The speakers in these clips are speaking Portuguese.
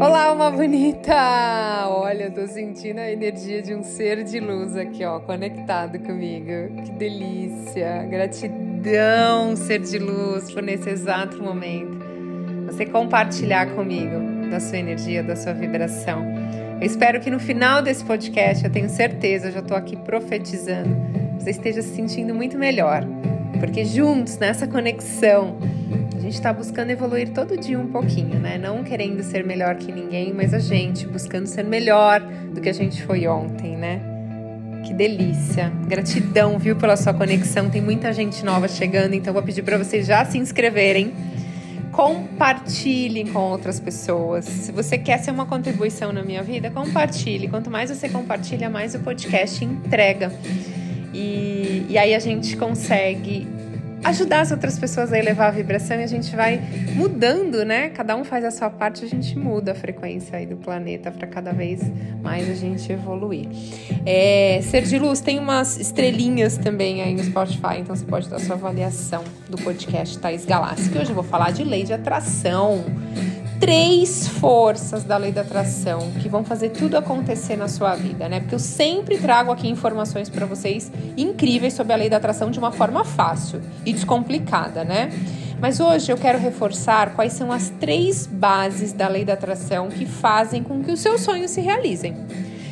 Olá, uma bonita! Olha, eu tô sentindo a energia de um ser de luz aqui, ó, conectado comigo. Que delícia! Gratidão, ser de luz, por nesse exato momento você compartilhar comigo da sua energia, da sua vibração. Eu espero que no final desse podcast, eu tenho certeza, eu já tô aqui profetizando, você esteja se sentindo muito melhor, porque juntos, nessa conexão, gente está buscando evoluir todo dia um pouquinho, né? Não querendo ser melhor que ninguém, mas a gente buscando ser melhor do que a gente foi ontem, né? Que delícia. Gratidão, viu, pela sua conexão. Tem muita gente nova chegando, então vou pedir para vocês já se inscreverem. Compartilhem com outras pessoas. Se você quer ser uma contribuição na minha vida, compartilhe. Quanto mais você compartilha, mais o podcast entrega. E, e aí a gente consegue ajudar as outras pessoas a elevar a vibração e a gente vai mudando, né? Cada um faz a sua parte, a gente muda a frequência aí do planeta para cada vez mais a gente evoluir. É, Ser de Luz tem umas estrelinhas também aí no Spotify, então você pode dar sua avaliação do podcast Thais Galassi, que hoje eu vou falar de lei de atração três forças da lei da atração que vão fazer tudo acontecer na sua vida, né? Porque eu sempre trago aqui informações para vocês incríveis sobre a lei da atração de uma forma fácil e descomplicada, né? Mas hoje eu quero reforçar quais são as três bases da lei da atração que fazem com que os seus sonhos se realizem.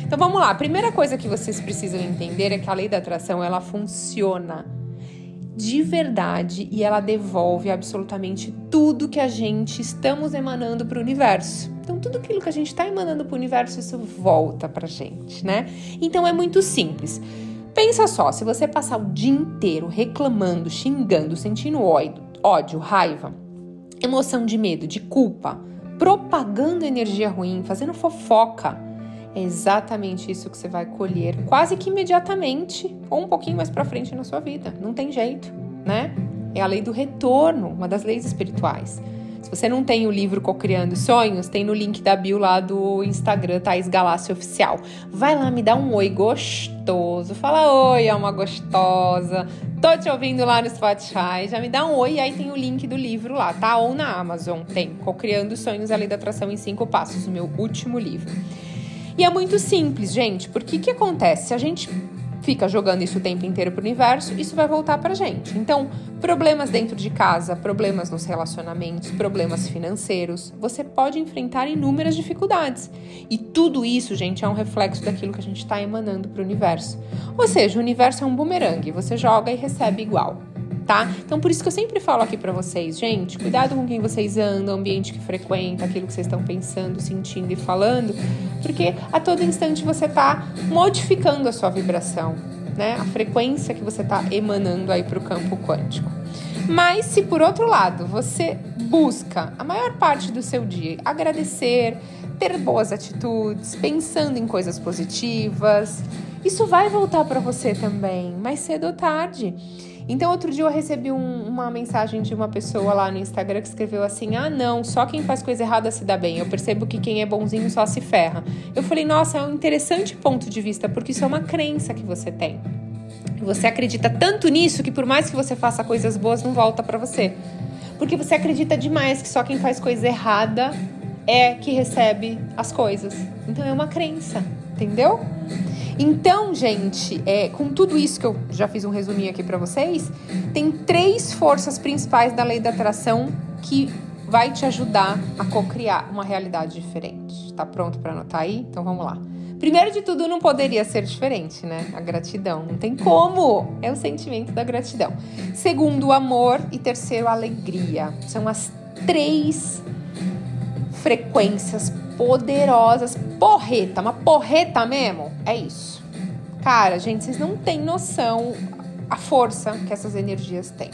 Então vamos lá. A primeira coisa que vocês precisam entender é que a lei da atração ela funciona de verdade e ela devolve absolutamente tudo que a gente estamos emanando para o universo. Então, tudo aquilo que a gente está emanando para o universo, isso volta para a gente, né? Então, é muito simples. Pensa só, se você passar o dia inteiro reclamando, xingando, sentindo ódio, ódio, raiva, emoção de medo, de culpa, propagando energia ruim, fazendo fofoca, é exatamente isso que você vai colher quase que imediatamente ou um pouquinho mais para frente na sua vida. Não tem jeito, né? É a lei do retorno, uma das leis espirituais. Se você não tem o livro Cocriando Sonhos, tem no link da bio lá do Instagram, Thaís Galácio Oficial. Vai lá, me dá um oi gostoso. Fala oi, é uma gostosa. Tô te ouvindo lá no Spotify. Já me dá um oi aí tem o link do livro lá, tá? Ou na Amazon. Tem Cocriando Sonhos, a Lei da Atração em Cinco Passos, o meu último livro. E é muito simples, gente, porque o que acontece? Se a gente fica jogando isso o tempo inteiro para o universo, isso vai voltar para a gente. Então, problemas dentro de casa, problemas nos relacionamentos, problemas financeiros, você pode enfrentar inúmeras dificuldades. E tudo isso, gente, é um reflexo daquilo que a gente está emanando para o universo. Ou seja, o universo é um bumerangue, você joga e recebe igual tá? Então por isso que eu sempre falo aqui para vocês, gente, cuidado com quem vocês andam, ambiente que frequenta, aquilo que vocês estão pensando, sentindo e falando, porque a todo instante você tá modificando a sua vibração, né? A frequência que você tá emanando aí para o campo quântico. Mas se por outro lado você busca a maior parte do seu dia agradecer, ter boas atitudes, pensando em coisas positivas, isso vai voltar para você também, mais cedo ou tarde. Então, outro dia eu recebi um, uma mensagem de uma pessoa lá no Instagram que escreveu assim: Ah, não, só quem faz coisa errada se dá bem. Eu percebo que quem é bonzinho só se ferra. Eu falei: Nossa, é um interessante ponto de vista, porque isso é uma crença que você tem. Você acredita tanto nisso que, por mais que você faça coisas boas, não volta para você. Porque você acredita demais que só quem faz coisa errada é que recebe as coisas. Então é uma crença, entendeu? Então, gente, é, com tudo isso que eu já fiz um resuminho aqui para vocês, tem três forças principais da lei da atração que vai te ajudar a co-criar uma realidade diferente. Tá pronto para anotar aí? Então vamos lá. Primeiro de tudo, não poderia ser diferente, né? A gratidão. Não tem como. É o sentimento da gratidão. Segundo, o amor. E terceiro, a alegria. São as três frequências poderosas. Porreta, uma porreta mesmo. É isso. Cara, gente, vocês não têm noção a força que essas energias têm.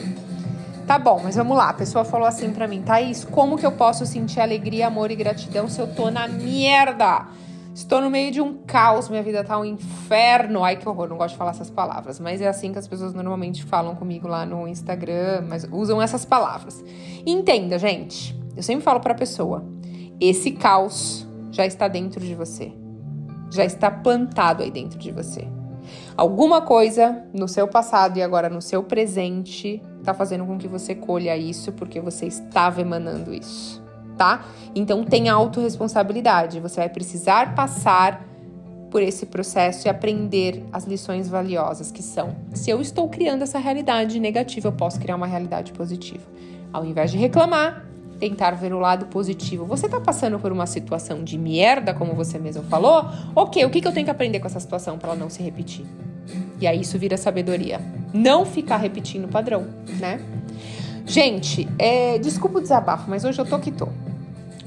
Tá bom, mas vamos lá. A pessoa falou assim pra mim, Thaís, como que eu posso sentir alegria, amor e gratidão se eu tô na merda? Estou no meio de um caos, minha vida tá um inferno. Ai, que horror, não gosto de falar essas palavras, mas é assim que as pessoas normalmente falam comigo lá no Instagram, mas usam essas palavras. Entenda, gente, eu sempre falo pra pessoa: esse caos já está dentro de você. Já está plantado aí dentro de você. Alguma coisa no seu passado e agora no seu presente está fazendo com que você colha isso porque você estava emanando isso tá? Então tenha autorresponsabilidade. Você vai precisar passar por esse processo e aprender as lições valiosas que são: se eu estou criando essa realidade negativa, eu posso criar uma realidade positiva. Ao invés de reclamar, tentar ver o lado positivo. Você está passando por uma situação de merda, como você mesmo falou? Ok, o que, que eu tenho que aprender com essa situação para ela não se repetir? E aí isso vira sabedoria. Não ficar repetindo o padrão, né? Gente, é, desculpa o desabafo, mas hoje eu tô que tô.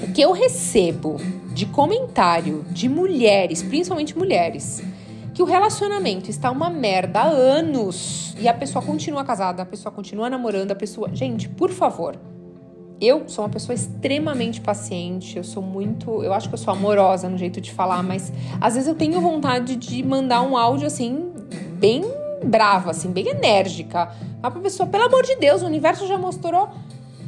O que eu recebo de comentário de mulheres, principalmente mulheres, que o relacionamento está uma merda há anos e a pessoa continua casada, a pessoa continua namorando, a pessoa. Gente, por favor. Eu sou uma pessoa extremamente paciente, eu sou muito. Eu acho que eu sou amorosa no jeito de falar, mas às vezes eu tenho vontade de mandar um áudio assim, bem brava, assim, bem enérgica. A pessoa, pelo amor de Deus, o universo já mostrou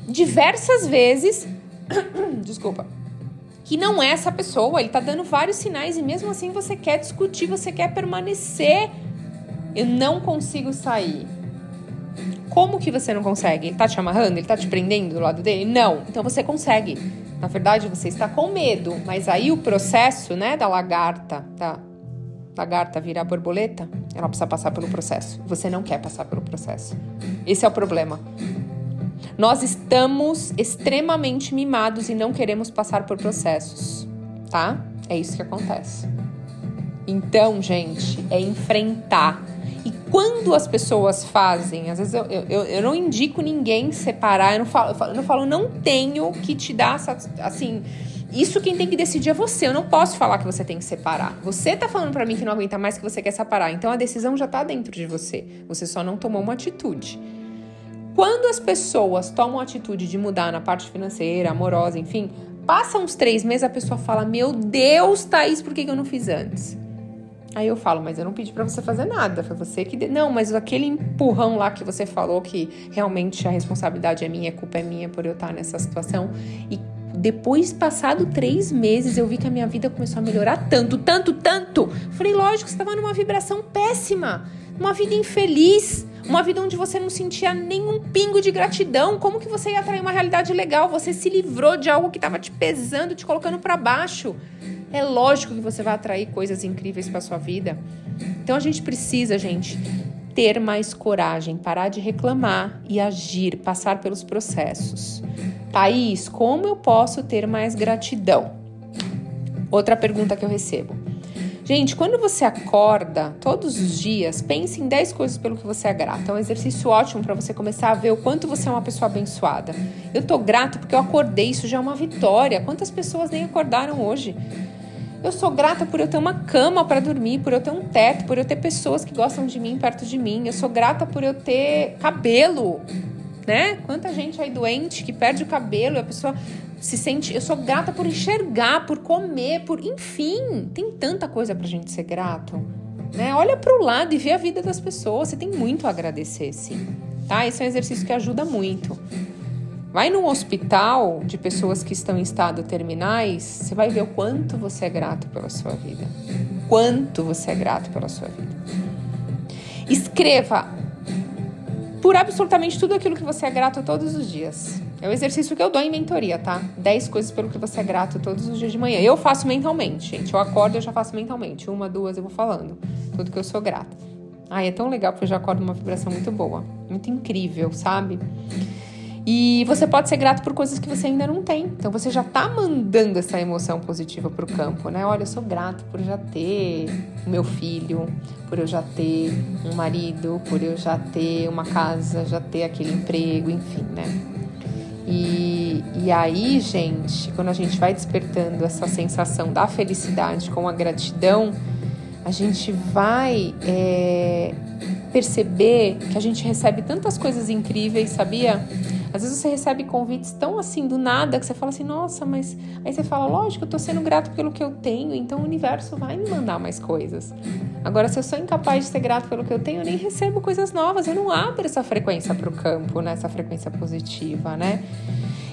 diversas vezes. Desculpa. Que não é essa pessoa, ele tá dando vários sinais e mesmo assim você quer discutir, você quer permanecer. Eu não consigo sair. Como que você não consegue? Ele tá te amarrando? Ele tá te prendendo do lado dele? Não. Então você consegue. Na verdade, você está com medo, mas aí o processo, né, da lagarta, da lagarta virar borboleta, ela precisa passar pelo processo. Você não quer passar pelo processo. Esse é o problema. Nós estamos extremamente mimados e não queremos passar por processos, tá? É isso que acontece. Então, gente, é enfrentar quando as pessoas fazem, às vezes eu, eu, eu não indico ninguém separar, eu não falo, eu falo, eu não, falo, não tenho que te dar assim. Isso quem tem que decidir é você. Eu não posso falar que você tem que separar. Você tá falando para mim que não aguenta mais que você quer separar. Então a decisão já tá dentro de você. Você só não tomou uma atitude. Quando as pessoas tomam a atitude de mudar na parte financeira, amorosa, enfim, passa uns três meses, a pessoa fala: Meu Deus, Thaís, por que eu não fiz antes? Aí eu falo, mas eu não pedi para você fazer nada, foi você que. De... Não, mas aquele empurrão lá que você falou que realmente a responsabilidade é minha, a culpa é minha por eu estar nessa situação. E depois, passado três meses, eu vi que a minha vida começou a melhorar tanto, tanto, tanto. Falei, lógico, você estava numa vibração péssima, uma vida infeliz, uma vida onde você não sentia nenhum pingo de gratidão. Como que você ia atrair uma realidade legal? Você se livrou de algo que estava te pesando, te colocando para baixo. É lógico que você vai atrair coisas incríveis para sua vida. Então a gente precisa, gente, ter mais coragem, parar de reclamar e agir, passar pelos processos. Thaís, como eu posso ter mais gratidão? Outra pergunta que eu recebo. Gente, quando você acorda todos os dias, pense em 10 coisas pelo que você é grato. É um exercício ótimo para você começar a ver o quanto você é uma pessoa abençoada. Eu tô grato porque eu acordei, isso já é uma vitória. Quantas pessoas nem acordaram hoje? Eu sou grata por eu ter uma cama para dormir, por eu ter um teto, por eu ter pessoas que gostam de mim perto de mim. Eu sou grata por eu ter cabelo, né? Quanta gente aí doente que perde o cabelo, a pessoa se sente. Eu sou grata por enxergar, por comer, por. Enfim, tem tanta coisa pra gente ser grato. Né? Olha para o lado e vê a vida das pessoas. Você tem muito a agradecer, sim. Tá? Esse é um exercício que ajuda muito. Vai num hospital de pessoas que estão em estado terminais, você vai ver o quanto você é grato pela sua vida. Quanto você é grato pela sua vida. Escreva por absolutamente tudo aquilo que você é grato todos os dias. É o exercício que eu dou em mentoria, tá? 10 coisas pelo que você é grato todos os dias de manhã. Eu faço mentalmente, gente. Eu acordo, eu já faço mentalmente. Uma, duas, eu vou falando. Tudo que eu sou grata. Ai, é tão legal porque eu já acordo uma vibração muito boa. Muito incrível, sabe? E você pode ser grato por coisas que você ainda não tem. Então você já tá mandando essa emoção positiva pro campo, né? Olha, eu sou grato por já ter o meu filho, por eu já ter um marido, por eu já ter uma casa, já ter aquele emprego, enfim, né? E, e aí, gente, quando a gente vai despertando essa sensação da felicidade com a gratidão, a gente vai é, perceber que a gente recebe tantas coisas incríveis, sabia? Às vezes você recebe convites tão assim do nada que você fala assim, nossa, mas aí você fala, lógico, eu tô sendo grato pelo que eu tenho, então o universo vai me mandar mais coisas. Agora, se eu sou incapaz de ser grato pelo que eu tenho, eu nem recebo coisas novas, eu não abro essa frequência para o campo, né? Essa frequência positiva, né?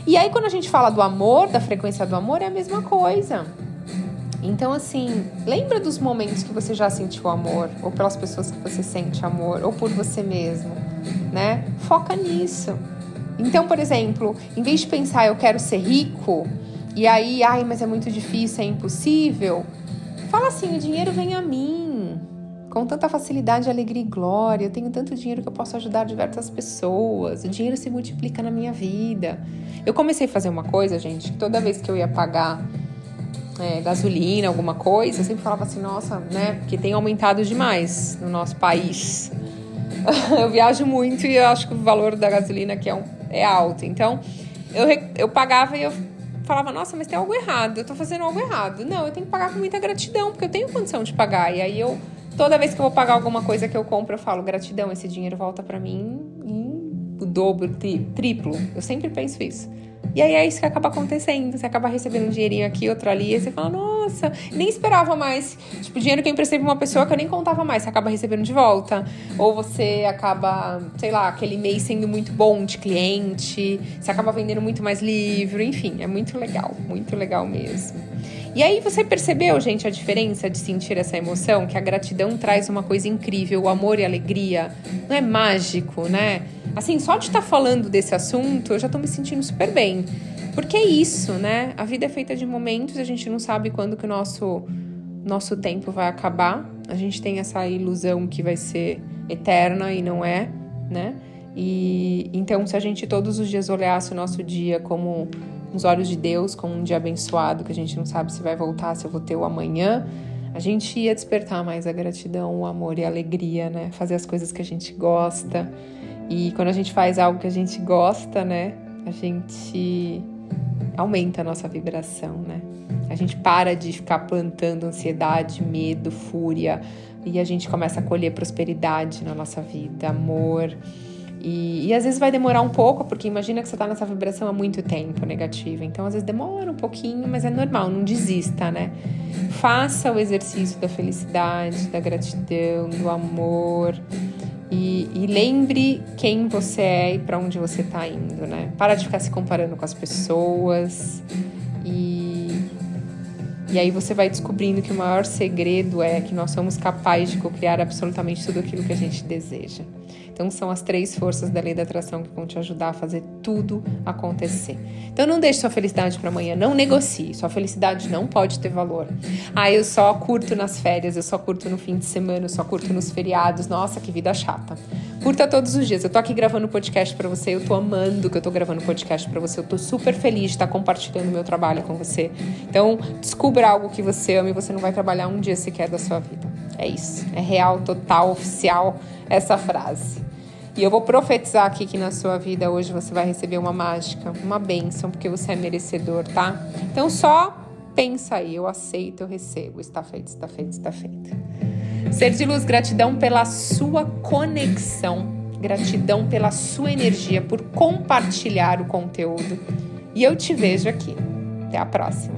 E aí, quando a gente fala do amor, da frequência do amor, é a mesma coisa. Então, assim, lembra dos momentos que você já sentiu amor, ou pelas pessoas que você sente amor, ou por você mesmo, né? Foca nisso. Então, por exemplo, em vez de pensar eu quero ser rico, e aí, ai, mas é muito difícil, é impossível. Fala assim: o dinheiro vem a mim com tanta facilidade, alegria e glória. Eu tenho tanto dinheiro que eu posso ajudar diversas pessoas. O dinheiro se multiplica na minha vida. Eu comecei a fazer uma coisa, gente, que toda vez que eu ia pagar é, gasolina, alguma coisa, eu sempre falava assim, nossa, né? Porque tem aumentado demais no nosso país. eu viajo muito e eu acho que o valor da gasolina aqui é, um, é alto. Então, eu, eu pagava e eu falava, nossa, mas tem algo errado, eu tô fazendo algo errado. Não, eu tenho que pagar com muita gratidão, porque eu tenho condição de pagar. E aí eu, toda vez que eu vou pagar alguma coisa que eu compro, eu falo, gratidão, esse dinheiro volta para mim dobro, tri, triplo. Eu sempre penso isso. E aí é isso que acaba acontecendo. Você acaba recebendo um dinheirinho aqui, outro ali, e você fala, nossa, nem esperava mais. Tipo, dinheiro que eu emprestei pra uma pessoa que eu nem contava mais, você acaba recebendo de volta. Ou você acaba, sei lá, aquele mês sendo muito bom de cliente, você acaba vendendo muito mais livro, enfim, é muito legal, muito legal mesmo. E aí você percebeu, gente, a diferença de sentir essa emoção? Que a gratidão traz uma coisa incrível, o amor e a alegria. Não é mágico, né? Assim, só de estar tá falando desse assunto, eu já tô me sentindo super bem. Porque é isso, né? A vida é feita de momentos, a gente não sabe quando que o nosso, nosso tempo vai acabar. A gente tem essa ilusão que vai ser eterna e não é, né? E então, se a gente todos os dias olhasse o nosso dia como os olhos de Deus, como um dia abençoado, que a gente não sabe se vai voltar, se eu vou ter o amanhã, a gente ia despertar mais a gratidão, o amor e a alegria, né? Fazer as coisas que a gente gosta. E quando a gente faz algo que a gente gosta, né, a gente aumenta a nossa vibração, né? A gente para de ficar plantando ansiedade, medo, fúria e a gente começa a colher prosperidade na nossa vida, amor. E, e às vezes vai demorar um pouco, porque imagina que você está nessa vibração há muito tempo negativa. Então, às vezes demora um pouquinho, mas é normal, não desista, né? Faça o exercício da felicidade, da gratidão, do amor. E, e lembre quem você é e para onde você está indo, né? Para de ficar se comparando com as pessoas. E, e aí você vai descobrindo que o maior segredo é que nós somos capazes de criar absolutamente tudo aquilo que a gente deseja. Então são as três forças da lei da atração que vão te ajudar a fazer tudo acontecer. Então não deixe sua felicidade para amanhã, não negocie. Sua felicidade não pode ter valor. Ah, eu só curto nas férias, eu só curto no fim de semana, eu só curto nos feriados. Nossa, que vida chata. Curta todos os dias. Eu tô aqui gravando podcast para você, eu tô amando que eu tô gravando podcast para você. Eu tô super feliz de estar compartilhando meu trabalho com você. Então, descubra algo que você ama e você não vai trabalhar um dia sequer da sua vida. É isso. É real, total, oficial essa frase. E eu vou profetizar aqui que na sua vida hoje você vai receber uma mágica, uma bênção, porque você é merecedor, tá? Então só pensa aí, eu aceito, eu recebo. Está feito, está feito, está feito. Ser de luz, gratidão pela sua conexão, gratidão pela sua energia, por compartilhar o conteúdo. E eu te vejo aqui. Até a próxima.